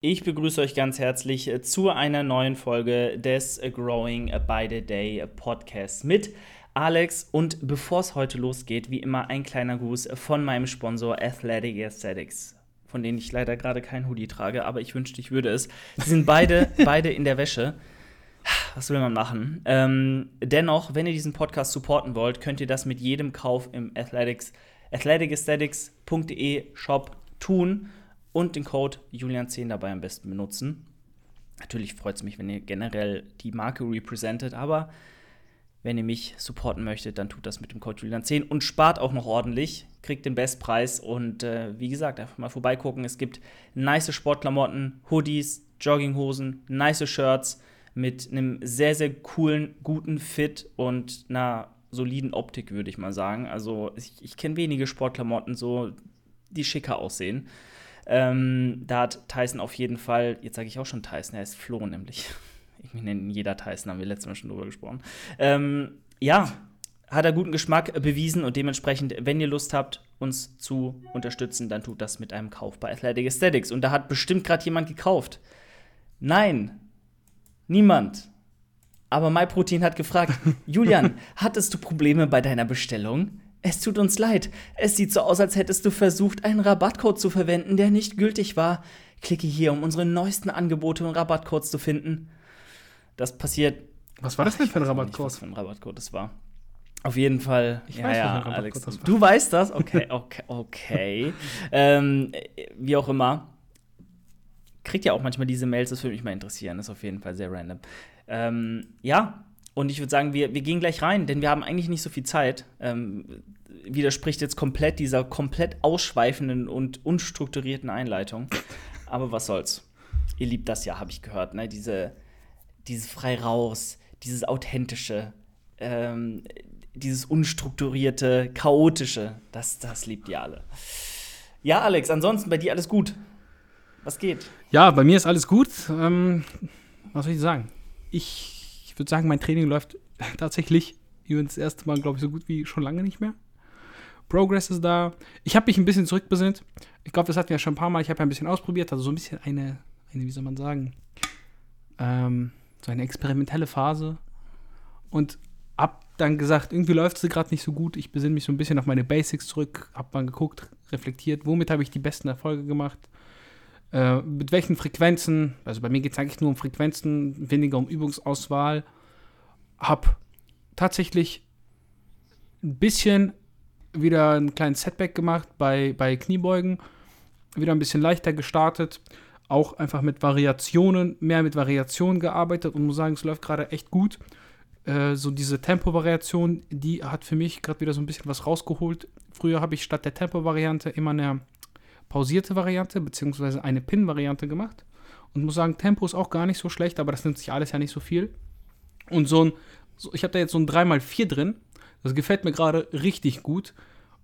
Ich begrüße euch ganz herzlich äh, zu einer neuen Folge des Growing by the Day Podcasts mit Alex. Und bevor es heute losgeht, wie immer ein kleiner Gruß von meinem Sponsor Athletic Aesthetics, von denen ich leider gerade kein Hoodie trage, aber ich wünschte, ich würde es. Sie sind beide, beide in der Wäsche. Was will man machen? Ähm, dennoch, wenn ihr diesen Podcast supporten wollt, könnt ihr das mit jedem Kauf im Athletics, athleticesthetics.de Shop tun und den Code Julian10 dabei am besten benutzen. Natürlich freut es mich, wenn ihr generell die Marke representet, aber wenn ihr mich supporten möchtet, dann tut das mit dem Code Julian10 und spart auch noch ordentlich, kriegt den Bestpreis und äh, wie gesagt, einfach mal vorbeigucken. Es gibt nice Sportklamotten, Hoodies, Jogginghosen, nice Shirts mit einem sehr, sehr coolen, guten Fit und einer soliden Optik, würde ich mal sagen. Also ich, ich kenne wenige Sportklamotten so, die schicker aussehen. Ähm, da hat Tyson auf jeden Fall, jetzt sage ich auch schon Tyson, er ist Flo nämlich. Ich nenne ihn jeder Tyson, haben wir letztes Mal schon drüber gesprochen. Ähm, ja, hat er guten Geschmack bewiesen und dementsprechend, wenn ihr Lust habt, uns zu unterstützen, dann tut das mit einem Kauf bei Athletic Aesthetics. Und da hat bestimmt gerade jemand gekauft. Nein, niemand. Aber MyProtein hat gefragt, Julian, hattest du Probleme bei deiner Bestellung? Es tut uns leid. Es sieht so aus, als hättest du versucht, einen Rabattcode zu verwenden, der nicht gültig war. Klicke hier, um unsere neuesten Angebote und Rabattcodes zu finden. Das passiert. Was war das denn für ein Rabattcode? was für ein Rabattcode das war. Auf jeden Fall. Ich ja, weiß, ja, Alex. Du weißt das? Okay, okay, okay. ähm, wie auch immer. Kriegt ja auch manchmal diese Mails, das würde mich mal interessieren. Das ist auf jeden Fall sehr random. Ähm, ja, und ich würde sagen, wir, wir gehen gleich rein, denn wir haben eigentlich nicht so viel Zeit. Ähm, widerspricht jetzt komplett dieser komplett ausschweifenden und unstrukturierten Einleitung. Aber was soll's. Ihr liebt das ja, habe ich gehört. Ne? Diese, dieses frei raus, dieses authentische, ähm, dieses unstrukturierte, chaotische, das, das liebt ihr alle. Ja, Alex, ansonsten bei dir alles gut. Was geht? Ja, bei mir ist alles gut. Ähm, was soll ich sagen? Ich ich würde sagen, mein Training läuft tatsächlich das erste Mal, glaube ich, so gut wie schon lange nicht mehr. Progress ist da. Ich habe mich ein bisschen zurückbesinnt. Ich glaube, das hatten wir ja schon ein paar Mal. Ich habe ja ein bisschen ausprobiert, also so ein bisschen eine, eine wie soll man sagen, ähm, so eine experimentelle Phase. Und hab dann gesagt, irgendwie läuft es gerade nicht so gut. Ich besinne mich so ein bisschen auf meine Basics zurück, hab mal geguckt, reflektiert, womit habe ich die besten Erfolge gemacht. Äh, mit welchen Frequenzen, also bei mir geht es eigentlich nur um Frequenzen, weniger um Übungsauswahl, habe tatsächlich ein bisschen wieder einen kleinen Setback gemacht bei, bei Kniebeugen, wieder ein bisschen leichter gestartet, auch einfach mit Variationen, mehr mit Variationen gearbeitet und muss sagen, es läuft gerade echt gut. Äh, so diese Tempo-Variation, die hat für mich gerade wieder so ein bisschen was rausgeholt. Früher habe ich statt der Tempo-Variante immer eine pausierte Variante beziehungsweise eine Pin-Variante gemacht und muss sagen, Tempo ist auch gar nicht so schlecht, aber das nimmt sich alles ja nicht so viel. Und so ein, so, ich habe da jetzt so ein 3x4 drin. Das gefällt mir gerade richtig gut,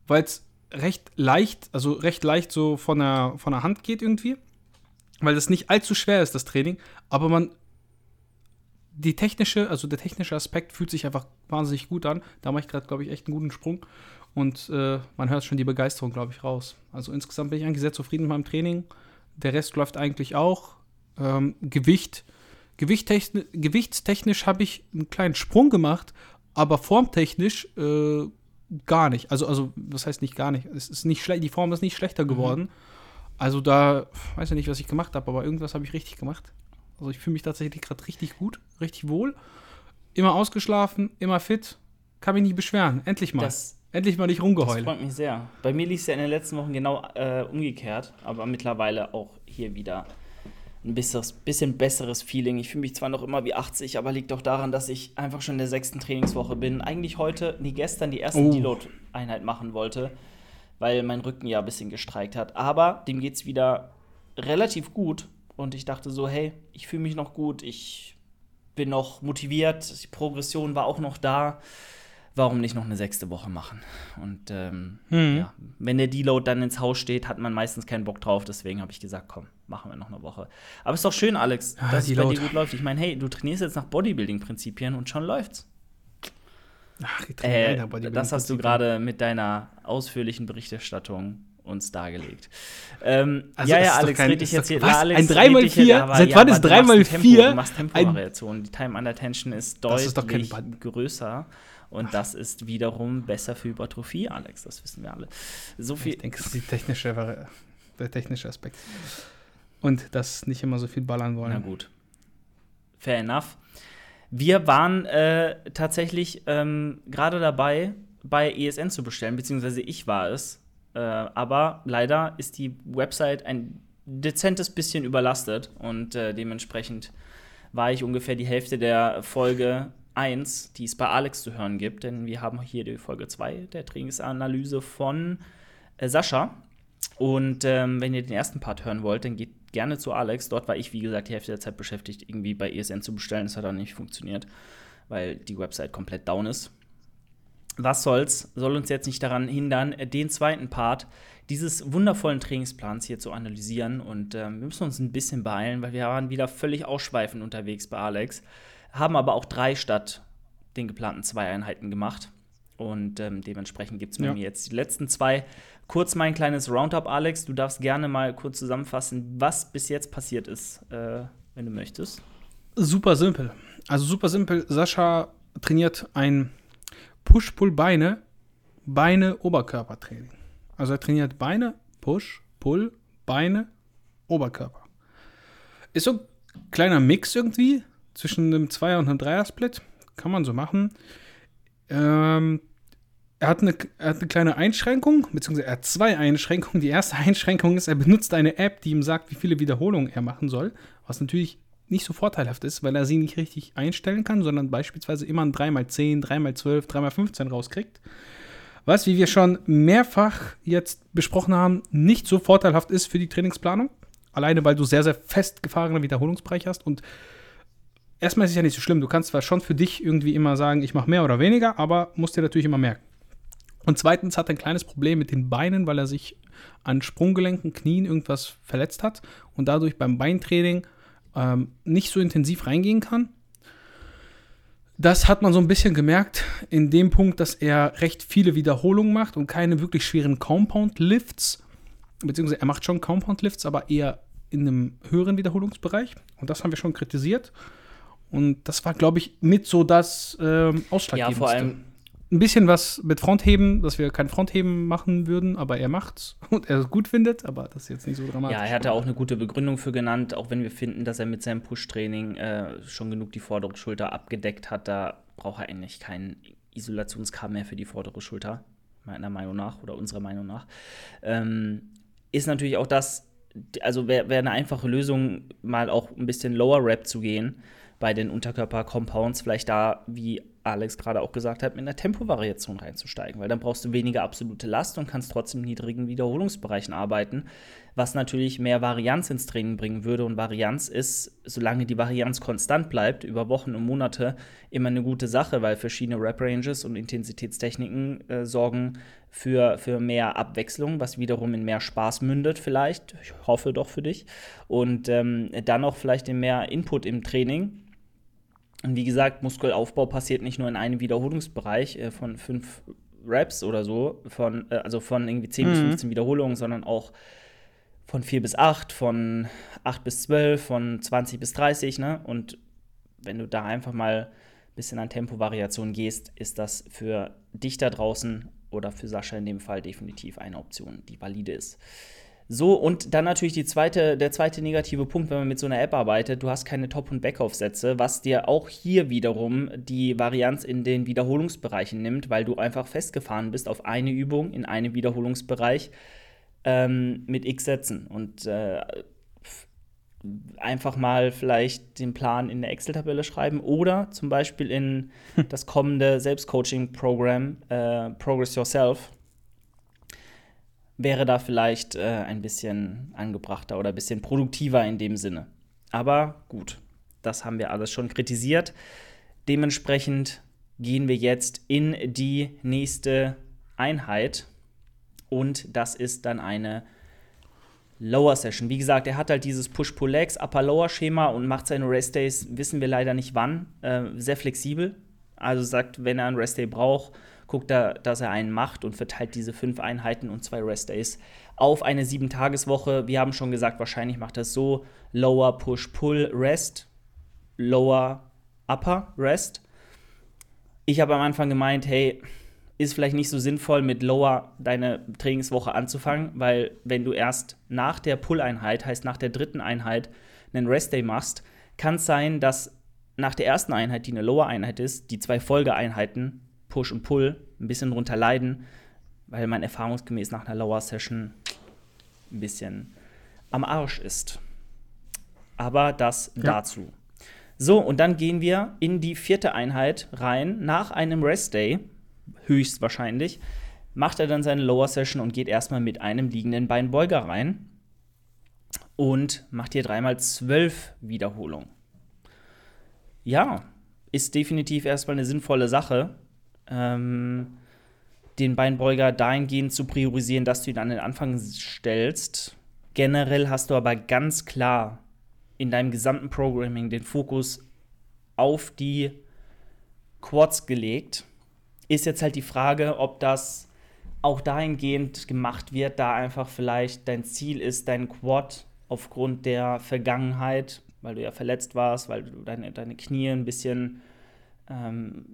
weil es recht leicht, also recht leicht so von der, von der Hand geht irgendwie. Weil das nicht allzu schwer ist, das Training, aber man. Die technische, also der technische Aspekt fühlt sich einfach wahnsinnig gut an. Da mache ich gerade, glaube ich, echt einen guten Sprung. Und äh, man hört schon die Begeisterung, glaube ich, raus. Also insgesamt bin ich eigentlich sehr zufrieden mit meinem Training. Der Rest läuft eigentlich auch. Ähm, Gewicht. Gewichttechnisch, gewichtstechnisch habe ich einen kleinen Sprung gemacht, aber formtechnisch äh, gar nicht. Also, also, was heißt nicht gar nicht? Es ist nicht schlecht, die Form ist nicht schlechter geworden. Mhm. Also da weiß ich nicht, was ich gemacht habe, aber irgendwas habe ich richtig gemacht. Also ich fühle mich tatsächlich gerade richtig gut, richtig wohl. Immer ausgeschlafen, immer fit, kann mich nicht beschweren. Endlich mal. Das, Endlich mal nicht rumgeheult. Das freut mich sehr. Bei mir lief es ja in den letzten Wochen genau äh, umgekehrt, aber mittlerweile auch hier wieder ein besseres, bisschen besseres Feeling. Ich fühle mich zwar noch immer wie 80, aber liegt doch daran, dass ich einfach schon in der sechsten Trainingswoche bin. Eigentlich heute, nee, gestern die erste oh. Deload-Einheit machen wollte, weil mein Rücken ja ein bisschen gestreikt hat. Aber dem geht es wieder relativ gut und ich dachte so, hey, ich fühle mich noch gut, ich bin noch motiviert, die Progression war auch noch da warum nicht noch eine sechste Woche machen? Und ähm, hm. ja, wenn der Deload dann ins Haus steht, hat man meistens keinen Bock drauf. Deswegen habe ich gesagt, komm, machen wir noch eine Woche. Aber es ist doch schön, Alex, dass es bei dir gut läuft. Ich meine, hey, du trainierst jetzt nach Bodybuilding-Prinzipien und schon läuft's. Ach, ich äh, das hast du gerade mit deiner ausführlichen Berichterstattung uns dargelegt. Ähm, Also ja, ja, Alex, kein- red doch- jetzt hier. was? Alex, Ein red 3x4? dich hier- aber- Seit wann ist du machst ein 3x4 Tempo, Du machst Tempovariation. Die Time under Tension ist Das deutlich ist größer. Und das ist wiederum besser für Hypertrophie, Alex. Das wissen wir alle. So viel. Ich denke, es ist technische, der technische Aspekt. Und dass nicht immer so viel ballern wollen. Na gut. Fair enough. Wir waren äh, tatsächlich ähm, gerade dabei, bei ESN zu bestellen, beziehungsweise ich war es. Äh, aber leider ist die Website ein dezentes bisschen überlastet und äh, dementsprechend war ich ungefähr die Hälfte der Folge 1, die es bei Alex zu hören gibt, denn wir haben hier die Folge 2 der Trainingsanalyse von äh, Sascha. Und ähm, wenn ihr den ersten Part hören wollt, dann geht gerne zu Alex. Dort war ich, wie gesagt, die Hälfte der Zeit beschäftigt, irgendwie bei ESN zu bestellen. Das hat dann nicht funktioniert, weil die Website komplett down ist. Was soll's, soll uns jetzt nicht daran hindern, den zweiten Part dieses wundervollen Trainingsplans hier zu analysieren. Und ähm, wir müssen uns ein bisschen beeilen, weil wir waren wieder völlig ausschweifend unterwegs bei Alex. Haben aber auch drei statt den geplanten zwei Einheiten gemacht. Und ähm, dementsprechend gibt es bei Ja. mir jetzt die letzten zwei. Kurz mein kleines Roundup, Alex. Du darfst gerne mal kurz zusammenfassen, was bis jetzt passiert ist, äh, wenn du möchtest. Super simpel. Also super simpel. Sascha trainiert ein Push-Pull-Beine, Beine-Oberkörpertraining. Also er trainiert Beine, Push, Pull, Beine, Oberkörper. Ist so ein kleiner Mix irgendwie zwischen einem Zweier- und einem Dreier-Split. Kann man so machen. Ähm, er, hat eine, er hat eine kleine Einschränkung, beziehungsweise er hat zwei Einschränkungen. Die erste Einschränkung ist, er benutzt eine App, die ihm sagt, wie viele Wiederholungen er machen soll. Was natürlich nicht so vorteilhaft ist, weil er sie nicht richtig einstellen kann, sondern beispielsweise immer ein 3x10, 3x12, 3x15 rauskriegt. Was, wie wir schon mehrfach jetzt besprochen haben, nicht so vorteilhaft ist für die Trainingsplanung. Alleine, weil du sehr, sehr festgefahrene Wiederholungsbereich hast. Und erstmal ist es ja nicht so schlimm. Du kannst zwar schon für dich irgendwie immer sagen, ich mache mehr oder weniger, aber musst dir natürlich immer merken. Und zweitens hat er ein kleines Problem mit den Beinen, weil er sich an Sprunggelenken, Knien irgendwas verletzt hat und dadurch beim Beintraining ähm, nicht so intensiv reingehen kann. Das hat man so ein bisschen gemerkt in dem Punkt, dass er recht viele Wiederholungen macht und keine wirklich schweren Compound Lifts. Beziehungsweise er macht schon Compound Lifts, aber eher in einem höheren Wiederholungsbereich. Und das haben wir schon kritisiert. Und das war, glaube ich, mit so das ähm, Ja, Ausschlaggebendste. vor allem, ein bisschen was mit Frontheben, dass wir kein Frontheben machen würden, aber er macht's und er es gut findet, aber das ist jetzt nicht so dramatisch. ja, er hatte auch eine gute Begründung für genannt, auch wenn wir finden, dass er mit seinem Push-Training äh, schon genug die vordere Schulter abgedeckt hat. Da braucht er eigentlich keinen Isolationskabel mehr für die vordere Schulter, meiner Meinung nach oder unserer Meinung nach. Ähm, ist natürlich auch das, also wäre wär eine einfache Lösung, mal auch ein bisschen Lower Rap zu gehen bei den Unterkörper-Compounds, vielleicht da, wie Alex gerade auch gesagt hat, mit einer Tempovariation reinzusteigen, weil dann brauchst du weniger absolute Last und kannst trotzdem in niedrigen Wiederholungsbereichen arbeiten, was natürlich mehr Varianz ins Training bringen würde. Und Varianz ist, solange die Varianz konstant bleibt, über Wochen und Monate, immer eine gute Sache, weil verschiedene Rap-Ranges und Intensitätstechniken äh, sorgen für, für mehr Abwechslung, was wiederum in mehr Spaß mündet, vielleicht. Ich hoffe doch für dich. Und ähm, dann auch vielleicht in mehr Input im Training. Und wie gesagt, Muskelaufbau passiert nicht nur in einem Wiederholungsbereich äh, von fünf Reps oder so, von, äh, also von irgendwie 10 bis Mhm. 15 Wiederholungen, sondern auch von 4 bis 8, von 8 bis 12, von 20 bis 30, ne? Und wenn du da einfach mal ein bisschen an Tempovariation gehst, ist das für dich da draußen oder für Sascha in dem Fall definitiv eine Option, die valide ist. So, und dann natürlich die zweite, der zweite negative Punkt, wenn man mit so einer App arbeitet, du hast keine Top- und Backaufsätze, was dir auch hier wiederum die Varianz in den Wiederholungsbereichen nimmt, weil du einfach festgefahren bist auf eine Übung in einem Wiederholungsbereich ähm, mit x Sätzen. Und äh, einfach mal vielleicht den Plan in der Excel-Tabelle schreiben oder zum Beispiel in das kommende Selbstcoaching-Programm äh, Progress Yourself wäre da vielleicht äh, ein bisschen angebrachter oder ein bisschen produktiver in dem Sinne. Aber gut, das haben wir alles schon kritisiert. Dementsprechend gehen wir jetzt in die nächste Einheit und das ist dann eine Lower Session. Wie gesagt, er hat halt dieses Push-Pull-Legs, Upper-Lower-Schema und macht seine Rest Days, wissen wir leider nicht wann, äh, sehr flexibel. Also sagt, wenn er einen Rest Day braucht, guckt er, dass er einen macht und verteilt diese fünf Einheiten und zwei Rest-Days auf eine Sieben-Tages-Woche. Wir haben schon gesagt, wahrscheinlich macht es so: Lower, Push, Pull, Rest, Lower, Upper, Rest. Ich habe am Anfang gemeint, hey, ist vielleicht nicht so sinnvoll, mit Lower deine Trainingswoche anzufangen, weil wenn du erst nach der Pull-Einheit, heißt nach der dritten Einheit, einen Rest-Day machst, kann es sein, dass nach der ersten Einheit, die eine Lower-Einheit ist, die zwei Folgeeinheiten, Push und Pull, ein bisschen drunter leiden, weil man erfahrungsgemäß nach einer Lower-Session ein bisschen am Arsch ist. Aber das ja. dazu. So, und dann gehen wir in die vierte Einheit rein, nach einem Rest-Day höchstwahrscheinlich, macht er dann seine Lower Session und geht erstmal mit einem liegenden Beinbeuger rein und macht hier dreimal zwölf Wiederholungen. Ja, ist definitiv erstmal eine sinnvolle Sache, ähm, den Beinbeuger dahingehend zu priorisieren, dass du ihn an den Anfang stellst. Generell hast du aber ganz klar in deinem gesamten Programming den Fokus auf die Quads gelegt ist jetzt halt die Frage, ob das auch dahingehend gemacht wird, da einfach vielleicht dein Ziel ist, dein Quad aufgrund der Vergangenheit, weil du ja verletzt warst, weil du deine, deine Knie ein bisschen ähm,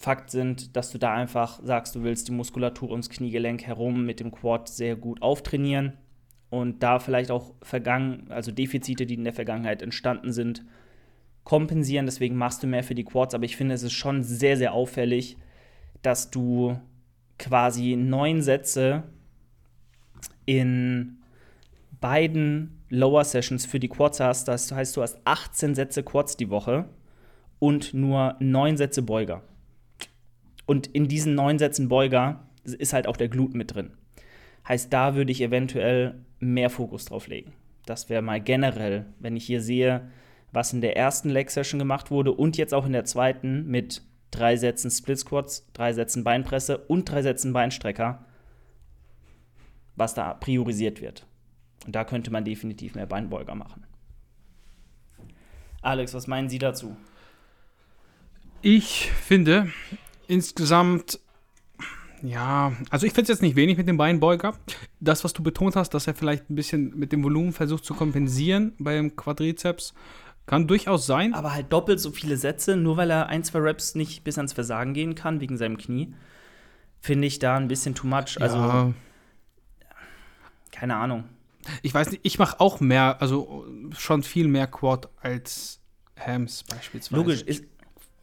Fakt sind, dass du da einfach sagst, du willst die Muskulatur ums Kniegelenk herum mit dem Quad sehr gut auftrainieren und da vielleicht auch vergangen, also Defizite, die in der Vergangenheit entstanden sind, kompensieren. Deswegen machst du mehr für die Quads, aber ich finde, es ist schon sehr, sehr auffällig, dass du quasi neun Sätze in beiden Lower Sessions für die Quads hast. Das heißt, du hast 18 Sätze Quads die Woche und nur neun Sätze Beuger. Und in diesen neun Sätzen Beuger ist halt auch der Glut mit drin. Heißt, da würde ich eventuell mehr Fokus drauf legen. Das wäre mal generell, wenn ich hier sehe, was in der ersten Leg Session gemacht wurde und jetzt auch in der zweiten mit drei Sätzen Split Squats, drei Sätzen Beinpresse und drei Sätzen Beinstrecker, was da priorisiert wird. Und da könnte man definitiv mehr Beinbeuger machen. Alex, was meinen Sie dazu? Ich finde insgesamt, ja, also ich finde es jetzt nicht wenig mit dem Beinbeuger. Das, was du betont hast, dass er vielleicht ein bisschen mit dem Volumen versucht zu kompensieren beim Quadrizeps, kann durchaus sein. Aber halt doppelt so viele Sätze, nur weil er ein, zwei Raps nicht bis ans Versagen gehen kann, wegen seinem Knie, finde ich da ein bisschen too much. Also, ja. keine Ahnung. Ich weiß nicht, ich mache auch mehr, also schon viel mehr Quad als Hams beispielsweise. Logisch. Ich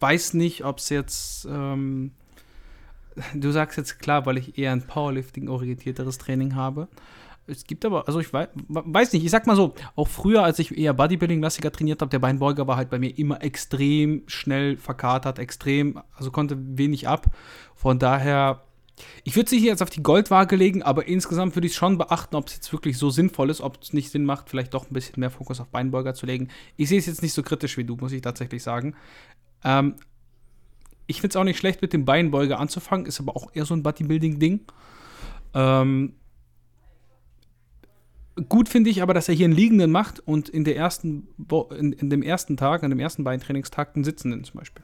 weiß nicht, ob es jetzt. Ähm, du sagst jetzt klar, weil ich eher ein Powerlifting-orientierteres Training habe. Es gibt aber, also ich weiß, weiß nicht, ich sag mal so, auch früher, als ich eher Bodybuilding-lastiger trainiert habe, der Beinbeuger war halt bei mir immer extrem schnell verkatert, extrem, also konnte wenig ab. Von daher, ich würde es nicht jetzt auf die Goldwaage legen, aber insgesamt würde ich schon beachten, ob es jetzt wirklich so sinnvoll ist, ob es nicht Sinn macht, vielleicht doch ein bisschen mehr Fokus auf Beinbeuger zu legen. Ich sehe es jetzt nicht so kritisch wie du, muss ich tatsächlich sagen. Ähm, ich finde es auch nicht schlecht, mit dem Beinbeuger anzufangen, ist aber auch eher so ein Bodybuilding-Ding. Ähm, Gut finde ich aber, dass er hier einen liegenden macht und in, der ersten in, in dem ersten Tag, an dem ersten Beintrainingstag, einen sitzenden zum Beispiel.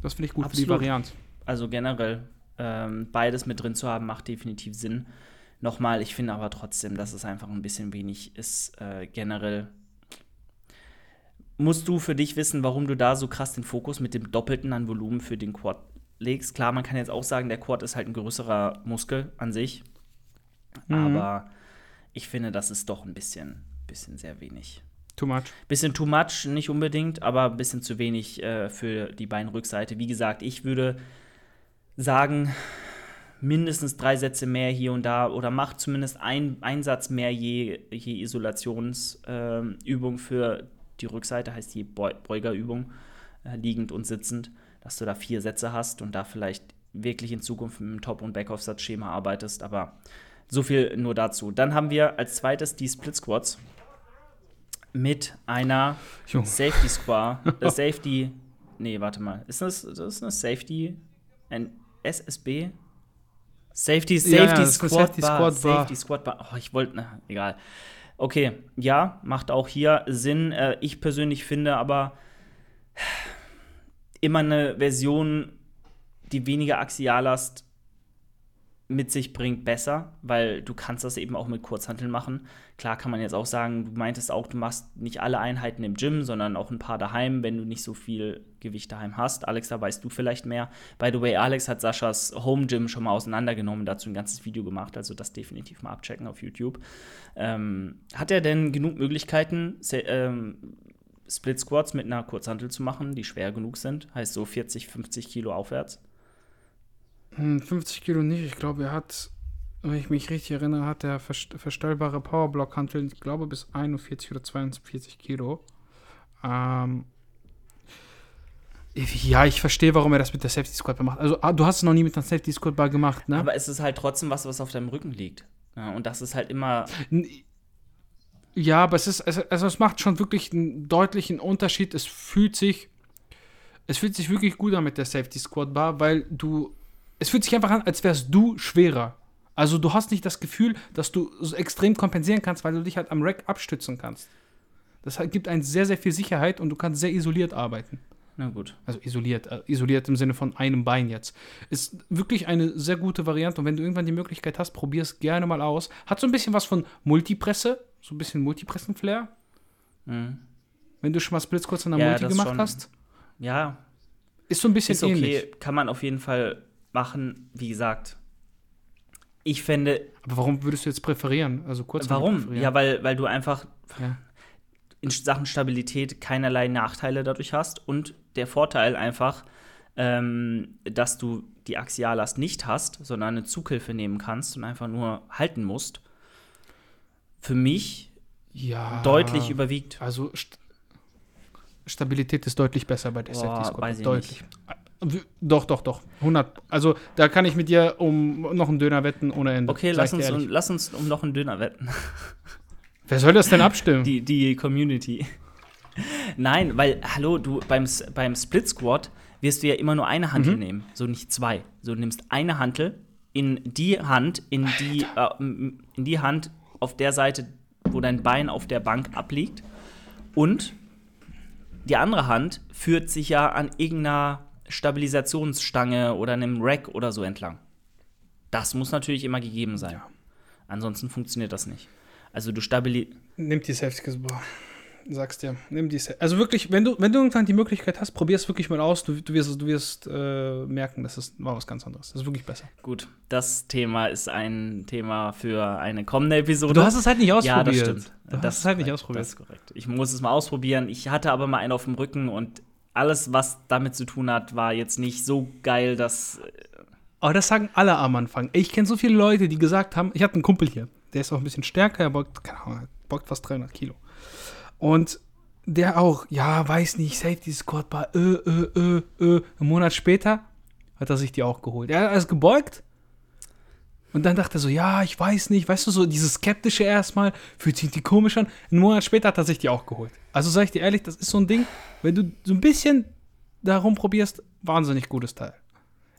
Das finde ich gut Absolut. für die Varianz. Also generell, ähm, beides mit drin zu haben, macht definitiv Sinn. Nochmal, ich finde aber trotzdem, dass es einfach ein bisschen wenig ist. Äh, generell musst du für dich wissen, warum du da so krass den Fokus mit dem Doppelten an Volumen für den Quad legst. Klar, man kann jetzt auch sagen, der Quad ist halt ein größerer Muskel an sich. Mhm. Aber ich finde, das ist doch ein bisschen, bisschen sehr wenig. Too much. Bisschen too much, nicht unbedingt, aber ein bisschen zu wenig äh, für die Beinrückseite. Wie gesagt, ich würde sagen, mindestens drei Sätze mehr hier und da oder macht zumindest ein, einen Satz mehr je, je Isolationsübung äh, für die Rückseite, heißt die Beugerübung, äh, liegend und sitzend, dass du da vier Sätze hast und da vielleicht wirklich in Zukunft mit einem Top- und Backoff-Satzschema arbeitest. Aber so viel nur dazu. Dann haben wir als zweites die Split Squats mit einer Jung. Safety Squad. Äh, Safety. Nee, warte mal. Ist das, das ist eine Safety? Ein SSB? Safety, Safety ja, Squad Safety Bar. Squad Safety Squad Bar. Oh, ich wollte, egal. Okay, ja, macht auch hier Sinn. Äh, ich persönlich finde aber immer eine Version die weniger Axiallast mit sich bringt, besser, weil du kannst das eben auch mit Kurzhanteln machen. Klar kann man jetzt auch sagen, du meintest auch, du machst nicht alle Einheiten im Gym, sondern auch ein paar daheim, wenn du nicht so viel Gewicht daheim hast. Alex, da weißt du vielleicht mehr. By the way, Alex hat Saschas Home Gym schon mal auseinandergenommen, dazu ein ganzes Video gemacht, also das definitiv mal abchecken auf YouTube. Ähm, hat er denn genug Möglichkeiten, ähm, Split Squats mit einer Kurzhantel zu machen, die schwer genug sind? Heißt so 40, 50 Kilo aufwärts? 50 hm, Kilo nicht. Ich glaube, er hat, wenn ich mich richtig erinnere, hat er verstellbare Powerblock-Hanteln, ich glaube, bis 41 oder 42 Kilo. Ähm, ja, ich verstehe, warum er das mit der Safety Squad macht. Also, ah, du hast es noch nie mit einer Safety Squad Bar gemacht, ne? Aber es ist halt trotzdem was, was auf deinem Rücken liegt. Ja, und das ist halt immer. Ja, aber es ist, also es macht schon wirklich einen deutlichen Unterschied. Es fühlt sich, es fühlt sich wirklich gut an mit der Safety Squad Bar, weil du es fühlt sich einfach an, als wärst du schwerer. Also du hast nicht das Gefühl, dass du so extrem kompensieren kannst, weil du dich halt am Rack abstützen kannst. Das gibt einen sehr, sehr viel Sicherheit und du kannst sehr isoliert arbeiten. Na gut. Also isoliert, äh, isoliert im Sinne von einem Bein jetzt. Ist wirklich eine sehr gute Variante und wenn du irgendwann die Möglichkeit hast, probier es gerne mal aus. Hat so ein bisschen was von Multipresse, so ein bisschen Multipressen-Flair. Mhm. Wenn du schon mal Splits kurz in der ja, Multi gemacht schon, hast. Ja. Ist so ein bisschen ist okay. ähnlich. Kann man auf jeden Fall machen, wie gesagt. Ich fände. Aber warum würdest du jetzt präferieren? Also kurz. Warum? Ja, weil, weil du einfach ja. in Sachen Stabilität keinerlei Nachteile dadurch hast und der Vorteil einfach, ähm, dass du die Axiallast nicht hast, sondern eine Zughilfe nehmen kannst und einfach nur halten musst, für mich ja, deutlich überwiegt. Also St Stabilität ist deutlich besser bei der Safety Squad. Deutlich. Nicht. Doch, doch, doch. 100. Also da kann ich mit dir um noch einen Döner wetten ohne Ende. Okay, lass uns, um, lass uns um noch einen Döner wetten. Wer soll das denn abstimmen? Die, die Community. Nein, weil, hallo, du beim, beim Split Squad wirst du ja immer nur eine Hantel mhm. nehmen, so nicht zwei. So du nimmst eine Hantel in die Hand, in die, äh, in die Hand auf der Seite, wo dein Bein auf der Bank abliegt. Und die andere Hand führt sich ja an irgendeiner Stabilisationsstange oder einem Rack oder so entlang. Das muss natürlich immer gegeben sein. Ja. Ansonsten funktioniert das nicht. Also du stabilisierst. Nimmt die Safety boah. Sagst dir, nimm die Safety. Also wirklich, wenn du, wenn du irgendwann die Möglichkeit hast, probier es wirklich mal aus. Du, du wirst, du wirst äh, merken, das ist, war was ganz anderes. Das ist wirklich besser. Gut, das Thema ist ein Thema für eine kommende Episode. Du hast es halt nicht ausprobiert. Ja, das stimmt. Du das hast es halt nicht ausprobiert. Das ist korrekt. Ich muss es mal ausprobieren. Ich hatte aber mal einen auf dem Rücken und alles, was damit zu tun hat, war jetzt nicht so geil, dass. Äh, Aber das sagen alle am Anfang. Ich kenne so viele Leute, die gesagt haben, ich hatte einen Kumpel hier, der ist auch ein bisschen stärker, er beugt, keine Ahnung, beugt fast 300 Kilo. Und der auch, ja, weiß nicht, Safety Squad war, äh, äh, äh, äh. Einen Monat später hat er sich die auch geholt. Er ist gebeugt und dann dachte er so, ja, ich weiß nicht, weißt du, so dieses Skeptische erstmal, fühlt sich die komisch an. Einen Monat später hat er sich die auch geholt. Also sag ich dir ehrlich, das ist so ein Ding, wenn du so ein bisschen darum probierst, wahnsinnig gutes Teil.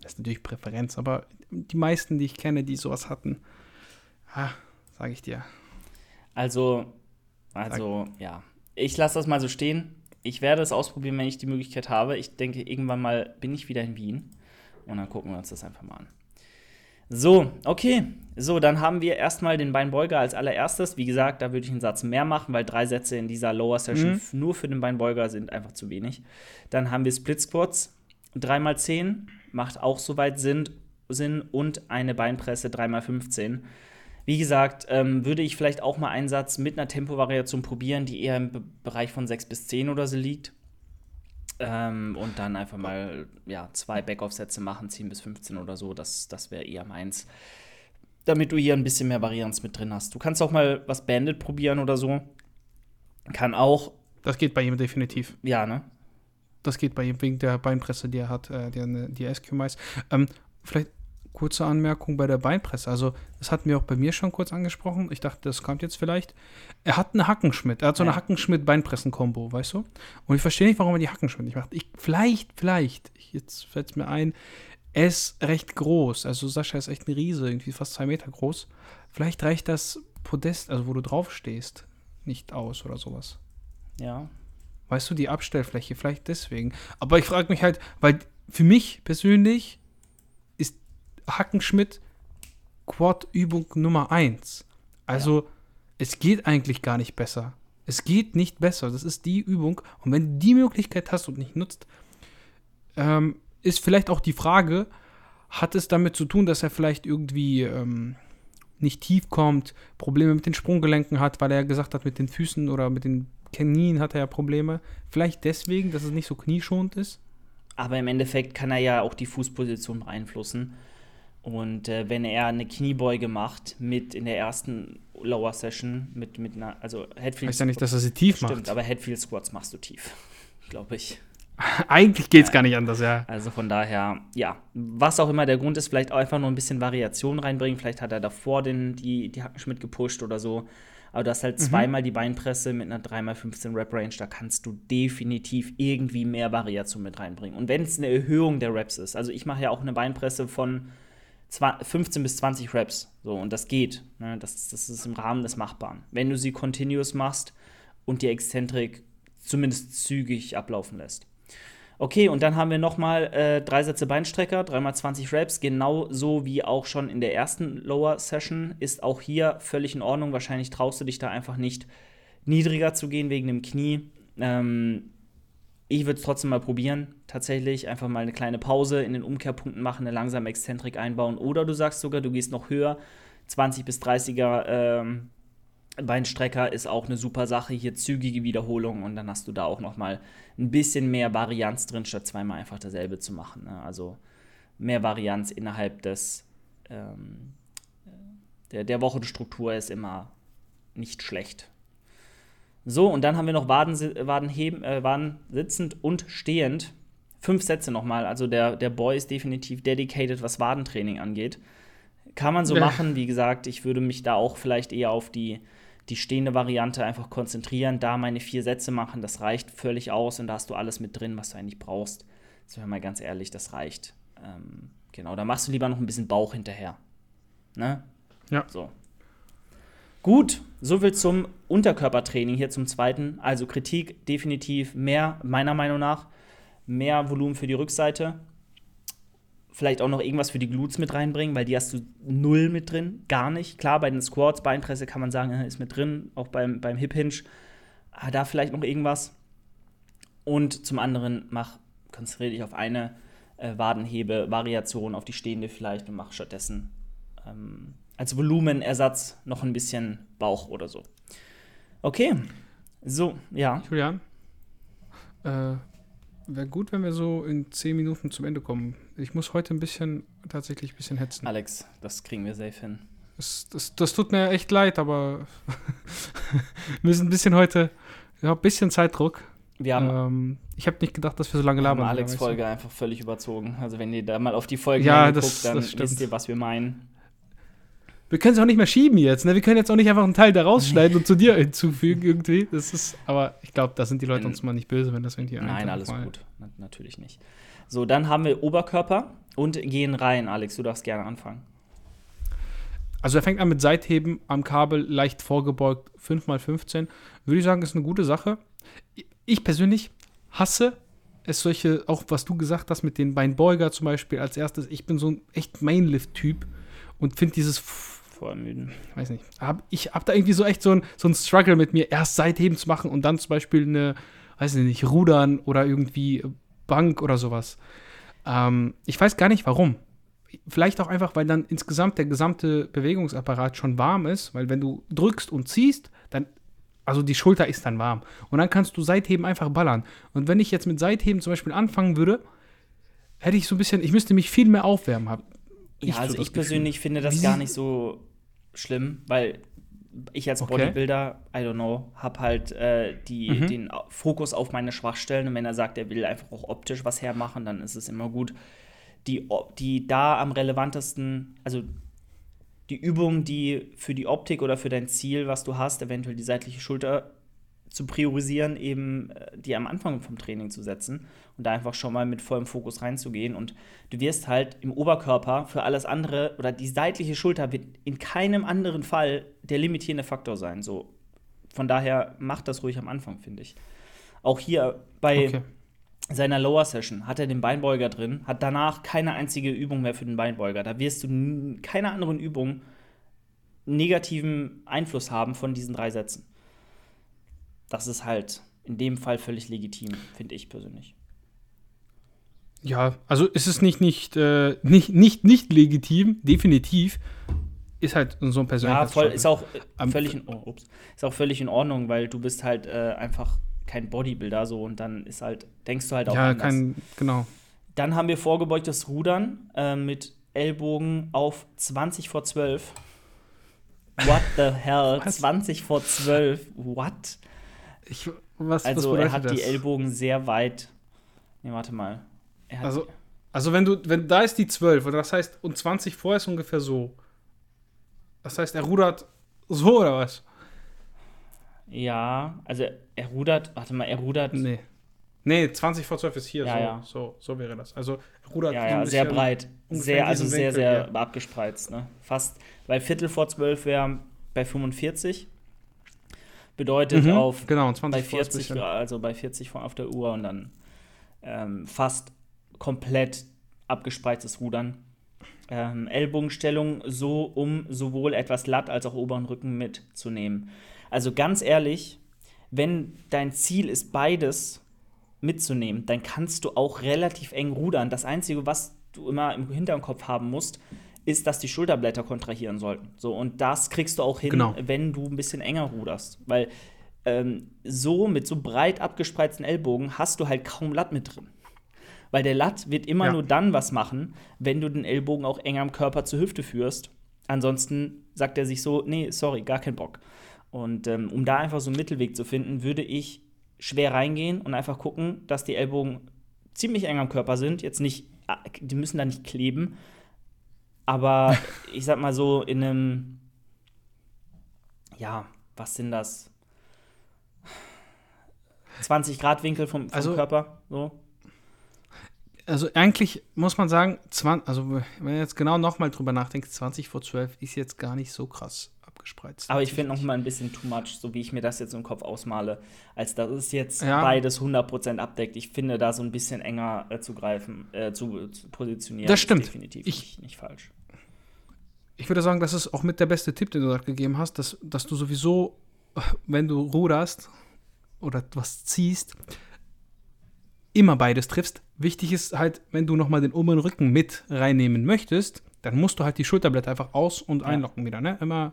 Das ist natürlich Präferenz, aber die meisten, die ich kenne, die sowas hatten, ah, sage ich dir. Also, also, ja. Ich lasse das mal so stehen. Ich werde es ausprobieren, wenn ich die Möglichkeit habe. Ich denke, irgendwann mal bin ich wieder in Wien. Und dann gucken wir uns das einfach mal an. So, okay. So, dann haben wir erstmal den Beinbeuger als allererstes. Wie gesagt, da würde ich einen Satz mehr machen, weil drei Sätze in dieser Lower Session mhm. nur für den Beinbeuger sind einfach zu wenig. Dann haben wir Split Squats 3x10, macht auch soweit Sinn, Sinn und eine Beinpresse 3x15. Wie gesagt, ähm, würde ich vielleicht auch mal einen Satz mit einer Tempovariation probieren, die eher im Be Bereich von 6 bis 10 oder so liegt. Ähm, und dann einfach mal ja, zwei Backoff-Sätze machen, 10 bis 15 oder so. Das, das wäre eher meins. Damit du hier ein bisschen mehr Varianz mit drin hast. Du kannst auch mal was Bandit probieren oder so. Kann auch. Das geht bei ihm definitiv. Ja, ne? Das geht bei ihm wegen der Beinpresse, die er hat, äh, die, die SQ Mais. Ähm, vielleicht kurze Anmerkung bei der Beinpresse. Also, das hatten wir auch bei mir schon kurz angesprochen. Ich dachte, das kommt jetzt vielleicht. Er hat eine Hackenschmidt. Er hat so eine Hackenschmidt-Beinpressen-Kombo, weißt du? Und ich verstehe nicht, warum er die Hackenschmidt nicht macht. Ich, vielleicht, vielleicht, jetzt fällt es mir ein, er ist recht groß. Also, Sascha ist echt ein Riese, irgendwie fast zwei Meter groß. Vielleicht reicht das Podest, also wo du drauf stehst, nicht aus oder sowas. Ja. Weißt du, die Abstellfläche, vielleicht deswegen. Aber ich frage mich halt, weil für mich persönlich Hackenschmidt Quad-Übung Nummer 1. Also, ja. es geht eigentlich gar nicht besser. Es geht nicht besser. Das ist die Übung. Und wenn du die Möglichkeit hast und nicht nutzt, ähm, ist vielleicht auch die Frage, hat es damit zu tun, dass er vielleicht irgendwie ähm, nicht tief kommt, Probleme mit den Sprunggelenken hat, weil er gesagt hat, mit den Füßen oder mit den Knien hat er ja Probleme. Vielleicht deswegen, dass es nicht so knieschonend ist? Aber im Endeffekt kann er ja auch die Fußposition beeinflussen. Und äh, wenn er eine Kniebeuge macht mit in der ersten Lower Session mit, mit einer, also Headfield Heißt ja nicht, dass er sie tief stimmt, macht. Stimmt, aber Headfield Squats machst du tief, glaube ich. Eigentlich geht es gar nicht anders, ja. Also von daher, ja, was auch immer der Grund ist, vielleicht auch einfach nur ein bisschen Variation reinbringen. Vielleicht hat er davor den, die, die Hackenschmidt gepusht oder so. Aber du hast halt mhm. zweimal die Beinpresse mit einer 3x15 Rep-Range, da kannst du definitiv irgendwie mehr Variation mit reinbringen. Und wenn es eine Erhöhung der Reps ist, also ich mache ja auch eine Beinpresse von 15 bis 20 Reps, so, und das geht. Ne? Das, das ist im Rahmen des Machbaren. Wenn du sie continuous machst und die Exzentrik zumindest zügig ablaufen lässt. Okay, und dann haben wir nochmal äh, drei Sätze Beinstrecker, dreimal 20 Reps, genauso wie auch schon in der ersten Lower Session. Ist auch hier völlig in Ordnung. Wahrscheinlich traust du dich da einfach nicht niedriger zu gehen wegen dem Knie. Ähm, ich würde es trotzdem mal probieren, tatsächlich. Einfach mal eine kleine Pause in den Umkehrpunkten machen, eine langsame Exzentrik einbauen. Oder du sagst sogar, du gehst noch höher, 20 bis 30er ähm, Beinstrecker ist auch eine super Sache. Hier zügige Wiederholungen und dann hast du da auch noch mal ein bisschen mehr Varianz drin, statt zweimal einfach dasselbe zu machen. Ne? Also mehr Varianz innerhalb des ähm, der, der Wochenstruktur ist immer nicht schlecht. So, und dann haben wir noch Waden, Waden, heben, äh, Waden sitzend und stehend. Fünf Sätze nochmal. Also der, der Boy ist definitiv dedicated, was Wadentraining angeht. Kann man so machen. Wie gesagt, ich würde mich da auch vielleicht eher auf die die stehende Variante einfach konzentrieren, da meine vier Sätze machen, das reicht völlig aus und da hast du alles mit drin, was du eigentlich brauchst. Sind wir mal ganz ehrlich, das reicht. Ähm, genau, da machst du lieber noch ein bisschen Bauch hinterher. Ne? Ja. So. Gut, soviel zum Unterkörpertraining hier zum zweiten. Also Kritik definitiv mehr, meiner Meinung nach, mehr Volumen für die Rückseite vielleicht auch noch irgendwas für die Glutes mit reinbringen, weil die hast du null mit drin, gar nicht. Klar, bei den Squats, Beinpresse kann man sagen, äh, ist mit drin, auch beim, beim Hip Hinge. Aber da vielleicht noch irgendwas. Und zum anderen mach, konzentriere dich auf eine äh, Wadenhebe-Variation, auf die stehende vielleicht und mach stattdessen ähm, als Volumenersatz noch ein bisschen Bauch oder so. Okay, so, ja. Julian, äh, wäre gut, wenn wir so in zehn Minuten zum Ende kommen. Ich muss heute ein bisschen, tatsächlich ein bisschen hetzen. Alex, das kriegen wir safe hin. Das, das, das tut mir echt leid, aber wir sind ein bisschen heute, ja, ein bisschen Zeitdruck. Wir haben, ähm, ich habe nicht gedacht, dass wir so lange labern. Wir haben Alex Folge einfach völlig überzogen. Also wenn ihr da mal auf die Folge ja, guckt, dann wisst ihr, was wir meinen wir können es auch nicht mehr schieben jetzt. Ne? Wir können jetzt auch nicht einfach einen Teil da rausschneiden und zu dir hinzufügen irgendwie. Das ist, aber ich glaube, da sind die Leute uns mal nicht böse, wenn das irgendwie Nein, alles mal. gut. Na, natürlich nicht. So, dann haben wir Oberkörper und gehen rein. Alex, du darfst gerne anfangen. Also er fängt an mit Seitheben am Kabel, leicht vorgebeugt, 5x15. Würde ich sagen, ist eine gute Sache. Ich persönlich hasse es solche, auch was du gesagt hast mit den Beinbeuger zum Beispiel als erstes. Ich bin so ein echt Mainlift-Typ und finde dieses vor ermüden. Weiß nicht. Hab, ich habe da irgendwie so echt so ein, so ein Struggle mit mir, erst Seitheben zu machen und dann zum Beispiel eine, weiß ich nicht, Rudern oder irgendwie Bank oder sowas. Ähm, ich weiß gar nicht warum. Vielleicht auch einfach, weil dann insgesamt der gesamte Bewegungsapparat schon warm ist, weil wenn du drückst und ziehst, dann, also die Schulter ist dann warm. Und dann kannst du Seitheben einfach ballern. Und wenn ich jetzt mit Seitheben zum Beispiel anfangen würde, hätte ich so ein bisschen, ich müsste mich viel mehr aufwärmen. Ja, also ich persönlich finde das gar nicht so schlimm, weil ich als okay. Bodybuilder, I don't know, habe halt äh, die, mhm. den Fokus auf meine Schwachstellen. Und wenn er sagt, er will einfach auch optisch was hermachen, dann ist es immer gut. Die, die da am relevantesten, also die Übung, die für die Optik oder für dein Ziel, was du hast, eventuell die seitliche Schulter zu priorisieren, eben äh, die am Anfang vom Training zu setzen und da einfach schon mal mit vollem Fokus reinzugehen. Und du wirst halt im Oberkörper für alles andere oder die seitliche Schulter wird in keinem anderen Fall der limitierende Faktor sein. So, von daher macht das ruhig am Anfang, finde ich. Auch hier bei, okay. seiner Lower Session hat er den Beinbeuger drin, hat danach keine einzige Übung mehr für den Beinbeuger. Da wirst du keine anderen Übungen negativen Einfluss haben von diesen drei Sätzen. Das ist halt in dem Fall völlig legitim, finde ich persönlich. Ja, also ist es nicht, nicht, äh, nicht, nicht, nicht legitim, definitiv. Ist halt so ein Ja, persönliches voll, ist auch äh, völlig in, oh, ups, ist auch völlig in Ordnung, weil du bist halt äh, einfach kein Bodybuilder so und dann ist halt, denkst du halt auch Ja, anders. kein, genau. Dann haben wir vorgebeugtes Rudern äh, mit Ellbogen auf 20 vor 12. What the hell? Was? 20 vor 12. What? Ich, was, Also was er hat das? die Ellbogen sehr weit. Ne, warte mal. Also, also wenn du, wenn da ist die 12, oder das heißt, und 20 vor ist ungefähr so. Das heißt, er rudert so oder was? ja, also er rudert, warte mal, er rudert. Nee. Nee, 20 vor 12 ist hier. Ja, so, ja. so, so wäre das. Also er rudert Ja, ja, sehr breit. Sehr, also sehr, Winkel sehr hier. abgespreizt. Ne? Fast, weil Viertel vor 12 wäre bei 45. Bedeutet Mhm, auf genau, und 20 bei vor ist ein 40 bisschen- Grad, also bei 40 von auf der Uhr und dann ähm, fast komplett abgespreiztes Rudern. Ähm, Ellbogenstellung so, um sowohl etwas Latt als auch oberen Rücken mitzunehmen. Also ganz ehrlich, wenn dein Ziel ist, beides mitzunehmen, dann kannst du auch relativ eng rudern. Das Einzige, was du immer im Hinterkopf haben musst, ist, dass die Schulterblätter kontrahieren sollten. So, und das kriegst du auch hin, Genau. wenn du ein bisschen enger ruderst. Weil ähm, so mit so breit abgespreizten Ellbogen hast du halt kaum Latt mit drin. Weil der Latt wird immer Ja. nur dann was machen, wenn du den Ellbogen auch enger am Körper zur Hüfte führst. Ansonsten sagt er sich so, nee, sorry, gar kein Bock. Und ähm, um da einfach so einen Mittelweg zu finden, würde ich schwer reingehen und einfach gucken, dass die Ellbogen ziemlich eng am Körper sind. Jetzt nicht, ah, die müssen da nicht kleben, aber ich sag mal so in einem, ja, was sind das? 20 Grad Winkel vom, vom Also- Körper, so. Also eigentlich muss man sagen, 20, also wenn man jetzt genau nochmal drüber nachdenkt, 20 vor 12 ist jetzt gar nicht so krass abgespreizt. Aber ich finde noch mal ein bisschen too much, so wie ich mir das jetzt im Kopf ausmale, als dass es jetzt Ja. beides 100% abdeckt. Ich finde, da so ein bisschen enger äh, zu greifen, äh, zu, zu positionieren, Das stimmt. ist definitiv Ich- nicht, nicht falsch. Ich würde sagen, das ist auch mit der beste Tipp, den du dort gegeben hast, dass, dass du sowieso, wenn du ruderst oder was ziehst, immer beides triffst. Wichtig ist halt, wenn du nochmal den oberen Rücken mit reinnehmen möchtest, dann musst du halt die Schulterblätter einfach aus- und Ja. einlocken wieder. Ne? Immer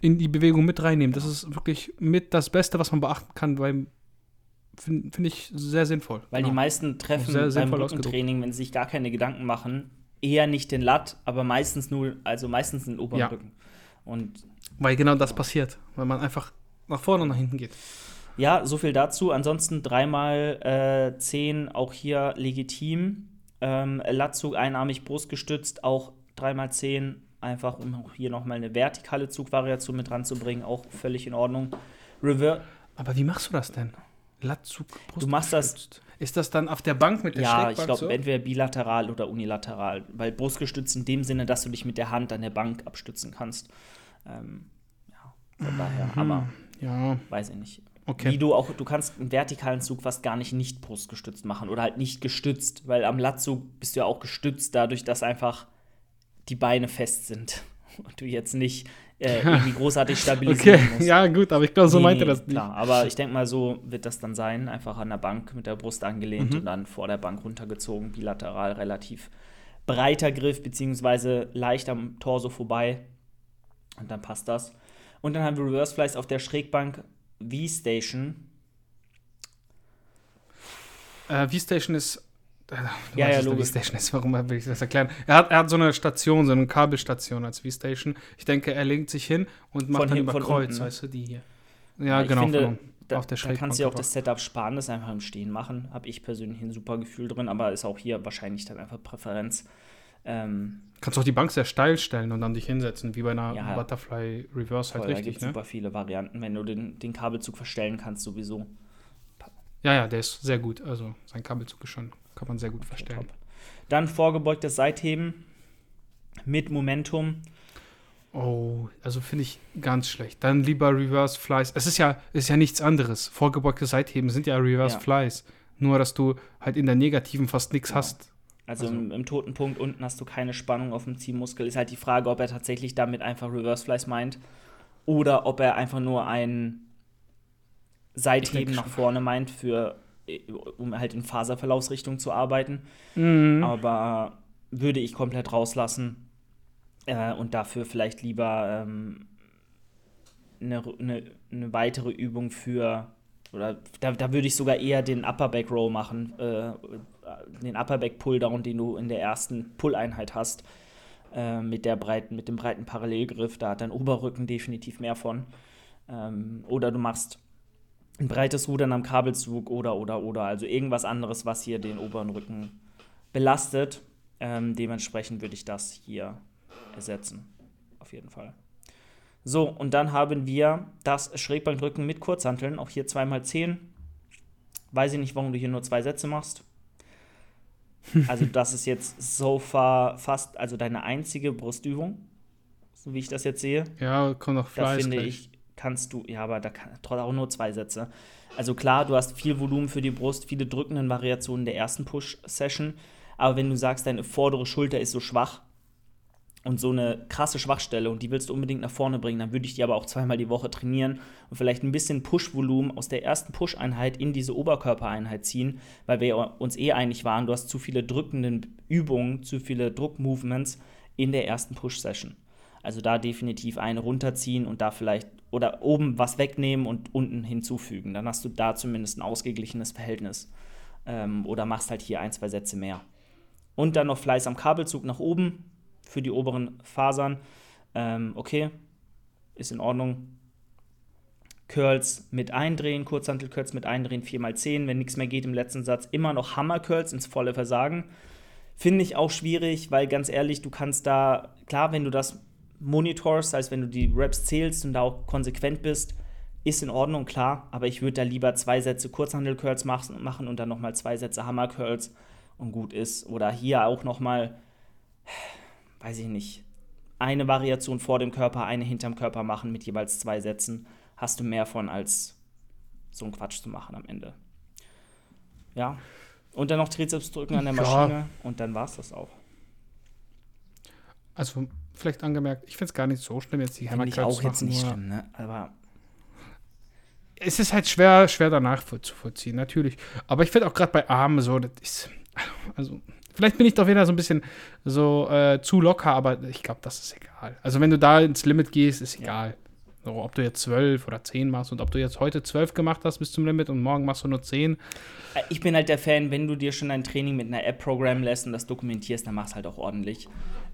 in die Bewegung mit reinnehmen. Das ist wirklich mit das Beste, was man beachten kann, weil finde find ich sehr sinnvoll. Weil Genau. die meisten treffen Sehr beim sinnvoll ausgedrückt. Rückentraining, wenn sie sich gar keine Gedanken machen, eher nicht den Latt, aber meistens nur, also meistens den oberen Ja. Rücken. Und Weil genau das passiert, weil man einfach nach vorne und nach hinten geht. Ja, so viel dazu. Ansonsten dreimal äh, 10 auch hier legitim. Ähm, Latzug einarmig brustgestützt, auch dreimal 10, einfach um auch hier nochmal eine vertikale Zugvariation mit ranzubringen, auch völlig in Ordnung. Rever Aber wie machst du das denn? Latzug, Du machst das- brustgestützt. Ist das dann auf der Bank mit der ja, ich glaube, so? entweder bilateral oder unilateral, weil brustgestützt in dem Sinne, dass du dich mit der Hand an der Bank abstützen kannst. Ähm, ja, von daher, aber Ja, weiß ich nicht. okay. Wie du auch, du kannst einen vertikalen Zug fast gar nicht nicht brustgestützt machen oder halt nicht gestützt, weil am Latzug bist du ja auch gestützt dadurch, dass einfach die Beine fest sind und du jetzt nicht äh, irgendwie großartig stabilisieren Okay, musst. ja, gut, aber ich glaube, so Nee, meinte nee, das nicht. Klar, aber ich denke mal, so wird das dann sein. Einfach an der Bank mit der Brust angelehnt Mhm. und dann vor der Bank runtergezogen, bilateral relativ breiter Griff, beziehungsweise leicht am Torso vorbei. Und dann passt das. Und dann haben wir Reverse Flies auf der Schrägbank V-Station. Äh, V-Station ist. Du Ja, ja, logisch. V-Station ist, warum will ich das erklären? Er hat, er hat so eine Station, so eine Kabelstation als V-Station. Ich denke, er legt sich hin und macht Von dann über Kreuz, unten. weißt du, die hier. Ja, ich genau. finde, von, da, auf der da kannst du ja auch das Setup sparen, das einfach im Stehen machen. Habe ich persönlich ein super Gefühl drin, aber ist auch hier wahrscheinlich dann einfach Präferenz. Ähm, kannst auch die Bank sehr steil stellen und dann dich hinsetzen, wie bei einer Ja. Butterfly Reverse halt voll, da richtig, gibt ne? super viele Varianten, wenn du den, den Kabelzug verstellen kannst, sowieso. Ja, ja, der ist sehr gut. Also sein Kabelzug ist schon, kann man sehr gut verstellen. Top. Dann vorgebeugtes Seitheben mit Momentum. Oh, also finde ich ganz schlecht. Dann lieber Reverse Flies. Es ist ja, ist ja nichts anderes. Vorgebeugte Seitheben sind ja Reverse Ja. Flies. Nur, dass du halt in der Negativen fast nichts Genau. hast. Also, Also- im, im toten Punkt unten hast du keine Spannung auf dem Ziehmuskel. Ist halt die Frage, ob er tatsächlich damit einfach Reverse Flies meint oder ob er einfach nur ein Seitheben nach vorne meint, für, um halt in Faserverlaufsrichtung zu arbeiten. Mhm. Aber würde ich komplett rauslassen äh, und dafür vielleicht lieber ähm, eine, eine, eine weitere Übung für, oder da, da würde ich sogar eher den Upper Back Row machen, äh, den Upper Back Pulldown, den du in der ersten Pull-Einheit hast, äh, mit, der breiten, mit dem breiten Parallelgriff. Da hat dein Oberrücken definitiv mehr von. Ähm, oder du machst ein breites Rudern am Kabelzug oder, oder, oder. Also irgendwas anderes, was hier den oberen Rücken belastet. Ähm, dementsprechend würde ich das hier ersetzen. Auf jeden Fall. So, und dann haben wir das Schrägbankdrücken mit Kurzhanteln. Auch hier 2x10. Weiß ich nicht, warum du hier nur zwei Sätze machst. Also, das ist jetzt so far fast, also deine einzige Brustübung, so wie ich das jetzt sehe. Ja, kommt noch Da Fleiß finde gleich. ich, kannst du, ja, aber da kann auch nur zwei Sätze. Also klar, du hast viel Volumen für die Brust, viele drückenden Variationen der ersten Push-Session. Aber wenn du sagst, deine vordere Schulter ist so schwach und so eine krasse Schwachstelle und die willst du unbedingt nach vorne bringen, dann würde ich die aber auch zweimal die Woche trainieren und vielleicht ein bisschen Push-Volumen aus der ersten Push-Einheit in diese Oberkörpereinheit ziehen, weil wir uns eh einig waren, du hast zu viele drückende Übungen, zu viele Druck-Movements in der ersten Push-Session. Also da definitiv eine runterziehen und da vielleicht oder oben was wegnehmen und unten hinzufügen. Dann hast du da zumindest ein ausgeglichenes Verhältnis. Ähm, oder machst halt hier ein, zwei Sätze mehr. Und dann noch Fleiß am Kabelzug nach oben für die oberen Fasern. Ähm, okay, ist in Ordnung. Curls mit eindrehen, Kurzhantel-Curls mit eindrehen, 4x10, wenn nichts mehr geht im letzten Satz. Immer noch Hammer-Curls ins volle Versagen. Finde ich auch schwierig, weil ganz ehrlich, du kannst da, klar, wenn du das monitorst, als wenn du die Reps zählst und da auch konsequent bist, ist in Ordnung, klar, aber ich würde da lieber zwei Sätze Kurzhandel-Curls machen, und dann nochmal zwei Sätze Hammer-Curls und gut ist. Oder hier auch nochmal, weiß ich nicht, eine Variation vor dem Körper, eine hinterm Körper machen mit jeweils zwei Sätzen. Hast du mehr von, als so einen Quatsch zu machen am Ende. Ja. Und dann noch Trizeps drücken an der Ja. Maschine und dann war es das auch. Also, vielleicht angemerkt, ich finde es gar nicht so schlimm, jetzt die Finde ich auch jetzt nicht nur- schlimm, ne? Aber Es ist halt schwer, schwer danach zu vollziehen, natürlich. Aber ich finde auch gerade bei Armen so, das ist. Also, vielleicht bin ich doch wieder so ein bisschen so äh, zu locker, aber ich glaube, das ist egal. Also, wenn du da ins Limit gehst, ist egal. So, ob du jetzt 12 oder 10 machst und ob du jetzt heute 12 gemacht hast bis zum Limit und morgen machst du nur 10. Äh, Ich bin halt der Fan, wenn du dir schon ein Training mit einer App programmen lässt und das dokumentierst, dann mach's halt auch ordentlich.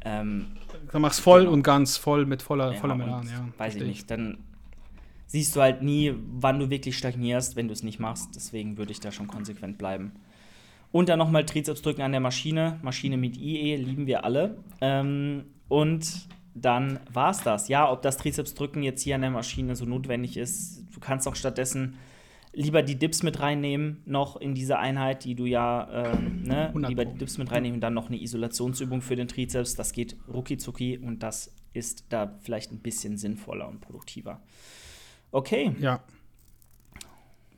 Ähm, Dann machst voll Genau. und ganz voll mit voller, ja, voller Melan, ja. Weiß ich nicht. Dann siehst du halt nie, wann du wirklich stagnierst, wenn du es nicht machst. Deswegen würde ich da schon konsequent bleiben. Und dann nochmal Trizeps drücken an der Maschine. Maschine mit IE lieben wir alle. Ähm, und dann war's das. Ja, ob das Trizeps drücken jetzt hier an der Maschine so notwendig ist, du kannst auch stattdessen lieber die Dips mit reinnehmen, noch in diese Einheit, die du ja, ähm, ne, 100 lieber die Dips mit reinnehmen und dann noch eine Isolationsübung für den Trizeps. Das geht rucki zucki und das ist da vielleicht ein bisschen sinnvoller und produktiver. Okay, Ja.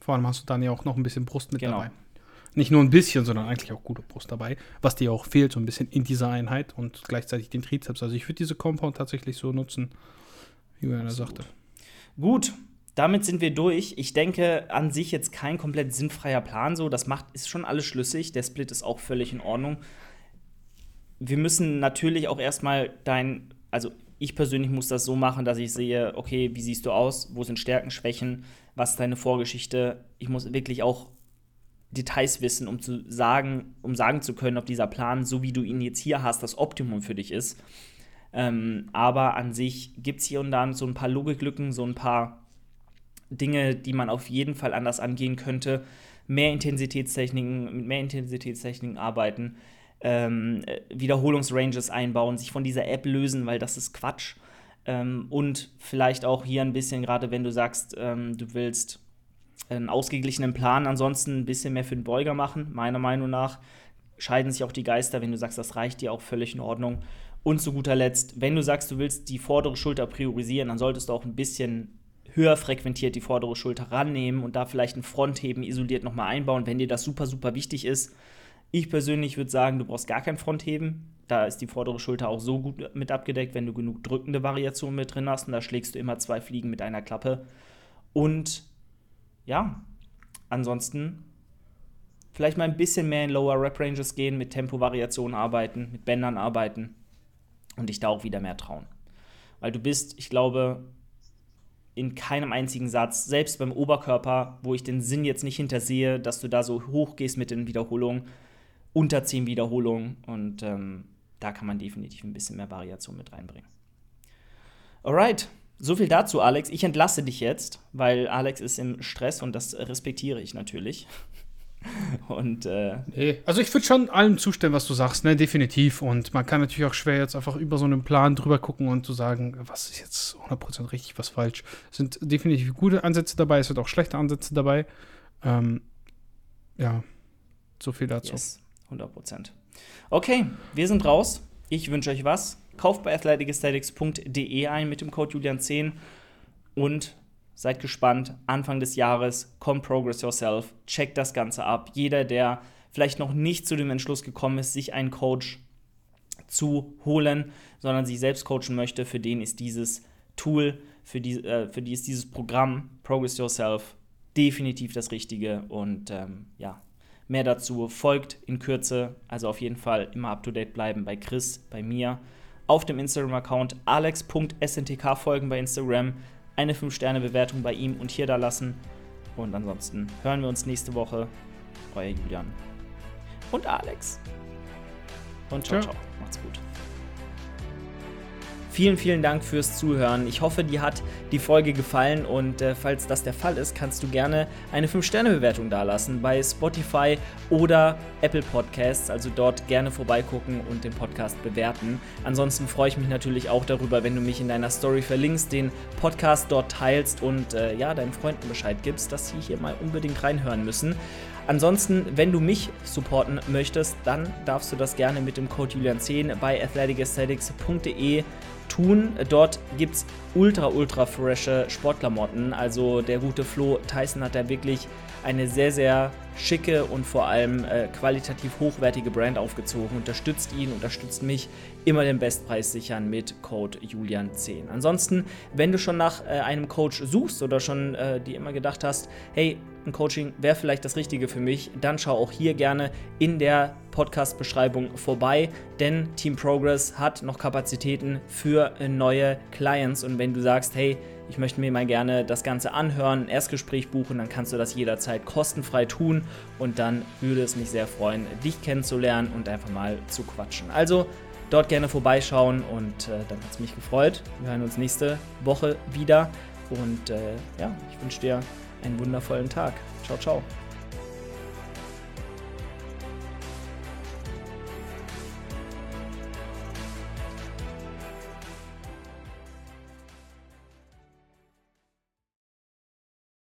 Vor allem hast du dann ja auch noch ein bisschen Brust mit Genau. dabei. Nicht nur ein bisschen, sondern eigentlich auch gute Brust dabei, was dir auch fehlt, so ein bisschen in dieser Einheit und gleichzeitig den Trizeps. Also ich würde diese Compound tatsächlich so nutzen, wie Absolut. sagte. Gut, damit sind wir durch. Ich denke an sich jetzt kein komplett sinnfreier Plan so. Das macht, ist schon alles schlüssig. Der Split ist auch völlig in Ordnung. Wir müssen natürlich auch erstmal dein, also ich persönlich muss das so machen, dass ich sehe, okay, wie siehst du aus? Wo sind Stärken, Schwächen? Was ist deine Vorgeschichte? Ich muss wirklich auch Details wissen, um zu sagen, um sagen zu können, ob dieser Plan, so wie du ihn jetzt hier hast, das Optimum für dich ist. Ähm, aber an sich gibt es hier und da so ein paar Logiklücken, so ein paar Dinge, die man auf jeden Fall anders angehen könnte. Mehr Intensitätstechniken, mit mehr Intensitätstechniken arbeiten, ähm, äh, Wiederholungsranges einbauen, sich von dieser App lösen, weil das ist Quatsch. Ähm, und vielleicht auch hier ein bisschen, gerade wenn du sagst, ähm, du willst einen ausgeglichenen Plan, ansonsten ein bisschen mehr für den Beuger machen, meiner Meinung nach. Scheiden sich auch die Geister, wenn du sagst, das reicht dir auch völlig in Ordnung. Und zu guter Letzt, wenn du sagst, du willst die vordere Schulter priorisieren, dann solltest du auch ein bisschen höher frequentiert die vordere Schulter rannehmen und da vielleicht ein Frontheben isoliert nochmal einbauen, wenn dir das super, super wichtig ist. Ich persönlich würde sagen, du brauchst gar kein Frontheben. Da ist die vordere Schulter auch so gut mit abgedeckt, wenn du genug drückende Variationen mit drin hast. Und da schlägst du immer zwei Fliegen mit einer Klappe. Und ja, ansonsten vielleicht mal ein bisschen mehr in Lower Rep Ranges gehen, mit Tempovariationen arbeiten, mit Bändern arbeiten und dich da auch wieder mehr trauen. Weil du bist, ich glaube, in keinem einzigen Satz, selbst beim Oberkörper, wo ich den Sinn jetzt nicht hintersehe, dass du da so hoch gehst mit den Wiederholungen, unter 10 Wiederholungen und ähm, da kann man definitiv ein bisschen mehr Variation mit reinbringen. Alright, so viel dazu, Alex. Ich entlasse dich jetzt, weil Alex ist im Stress und das respektiere ich natürlich. Und äh nee. Also ich würde schon allem zustimmen, was du sagst, ne, definitiv. Und man kann natürlich auch schwer jetzt einfach über so einen Plan drüber gucken und zu sagen, was ist jetzt 100% richtig, was falsch. Es sind definitiv gute Ansätze dabei, es sind auch schlechte Ansätze dabei. Ähm, ja, so viel dazu. Yes, 100%. Okay, wir sind raus. Ich wünsche euch was. Kauft bei athleticesthetics.de ein mit dem Code Julian10 und Seid gespannt. Anfang des Jahres kommt Progress Yourself. Checkt das Ganze ab. Jeder, der vielleicht noch nicht zu dem Entschluss gekommen ist, sich einen Coach zu holen, sondern sich selbst coachen möchte, für den ist dieses Tool, für die, äh, für die ist dieses Programm Progress Yourself definitiv das Richtige. Und ähm, ja, mehr dazu folgt in Kürze. Also auf jeden Fall immer up to date bleiben bei Chris, bei mir. Auf dem Instagram-Account alex.sntk folgen bei Instagram eine 5-Sterne-Bewertung bei ihm und hier da lassen. Und ansonsten hören wir uns nächste Woche. Euer Julian. Und Alex. Und ciao, ciao. ciao. Macht's gut. Vielen, vielen Dank fürs Zuhören. Ich hoffe, dir hat die Folge gefallen und äh, falls das der Fall ist, kannst du gerne eine 5-Sterne-Bewertung dalassen bei Spotify oder Apple Podcasts. Also dort gerne vorbeigucken und den Podcast bewerten. Ansonsten freue ich mich natürlich auch darüber, wenn du mich in deiner Story verlinkst, den Podcast dort teilst und äh, ja, deinen Freunden Bescheid gibst, dass sie hier mal unbedingt reinhören müssen. Ansonsten, wenn du mich supporten möchtest, dann darfst du das gerne mit dem Code Julian10 bei athleticesthetics.de tun. Dort gibt es ultra, ultra frische Sportklamotten. Also der gute Flo Tyson hat da wirklich eine sehr, sehr schicke und vor allem äh, qualitativ hochwertige Brand aufgezogen. Unterstützt ihn, unterstützt mich. Immer den Bestpreis sichern mit Code Julian10. Ansonsten, wenn du schon nach äh, einem Coach suchst oder schon äh, dir immer gedacht hast, hey, ein Coaching wäre vielleicht das Richtige für mich, dann schau auch hier gerne in der Podcast-Beschreibung vorbei, denn Team Progress hat noch Kapazitäten für äh, neue Clients. Und wenn du sagst, hey, ich möchte mir mal gerne das Ganze anhören, ein Erstgespräch buchen, dann kannst du das jederzeit kostenfrei tun und dann würde es mich sehr freuen, dich kennenzulernen und einfach mal zu quatschen. Also dort gerne vorbeischauen und äh, dann hat es mich gefreut. Wir hören uns nächste Woche wieder und äh, ja, ich wünsche dir einen wundervollen Tag. Ciao, ciao.